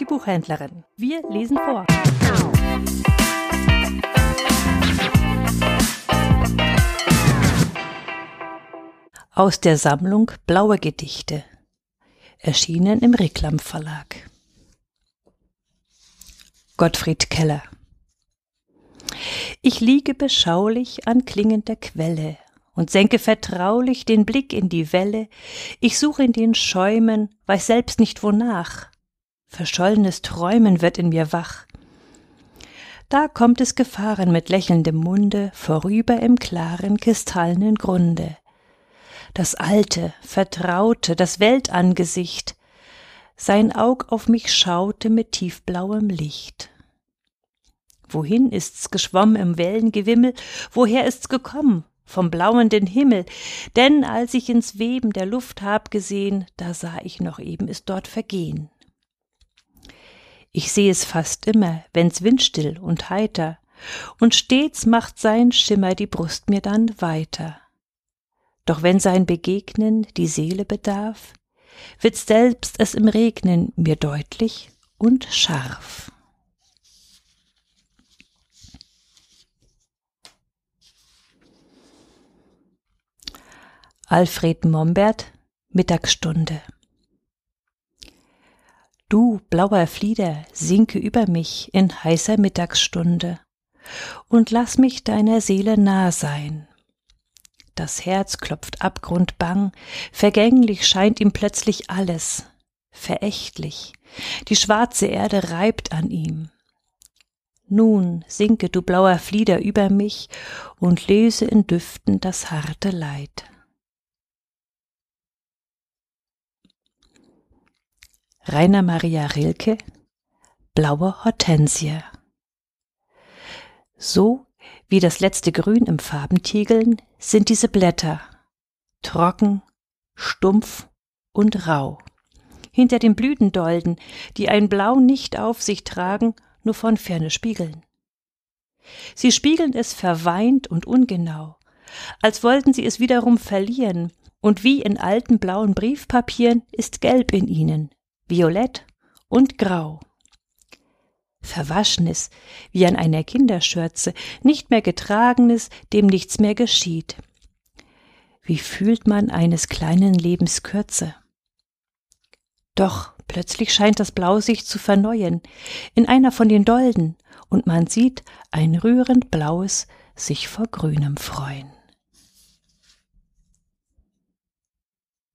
die Buchhändlerin. Wir lesen vor. Aus der Sammlung Blaue Gedichte. Erschienen im Reklam Verlag. Gottfried Keller. Ich liege beschaulich an klingender Quelle und senke vertraulich den Blick in die Welle. Ich suche in den Schäumen, weiß selbst nicht wonach. Verschollenes Träumen wird in mir wach. Da kommt es gefahren mit lächelndem Munde vorüber im klaren kristallenen Grunde. Das alte, vertraute, das Weltangesicht, sein Aug auf mich schaute mit tiefblauem Licht. Wohin ist's geschwommen im Wellengewimmel? Woher ist's gekommen? Vom blauenden Himmel. Denn als ich ins Weben der Luft hab gesehen, da sah ich noch eben es dort vergehen. Ich seh es fast immer, wenn's windstill und heiter, und stets macht sein Schimmer die Brust mir dann weiter. Doch wenn sein Begegnen die Seele bedarf, wird selbst es im Regnen mir deutlich und scharf. Alfred Mombert Mittagsstunde Du, blauer Flieder, sinke über mich in heißer Mittagsstunde und lass mich deiner Seele nah sein. Das Herz klopft abgrundbang, vergänglich scheint ihm plötzlich alles, verächtlich, die schwarze Erde reibt an ihm. Nun sinke du blauer Flieder über mich und lese in Düften das harte Leid. Rainer Maria Rilke Blaue Hortensie So wie das letzte Grün im Farbentiegeln sind diese Blätter trocken, stumpf und rau. Hinter den Blütendolden, die ein Blau nicht auf sich tragen, nur von ferne spiegeln. Sie spiegeln es verweint und ungenau, als wollten sie es wiederum verlieren, und wie in alten blauen Briefpapieren ist Gelb in ihnen, violett und grau. Verwaschenes, wie an einer Kinderschürze, nicht mehr getragenes, dem nichts mehr geschieht. Wie fühlt man eines kleinen Lebens Kürze? Doch plötzlich scheint das Blau sich zu verneuen, in einer von den Dolden, und man sieht ein rührend blaues sich vor grünem freuen.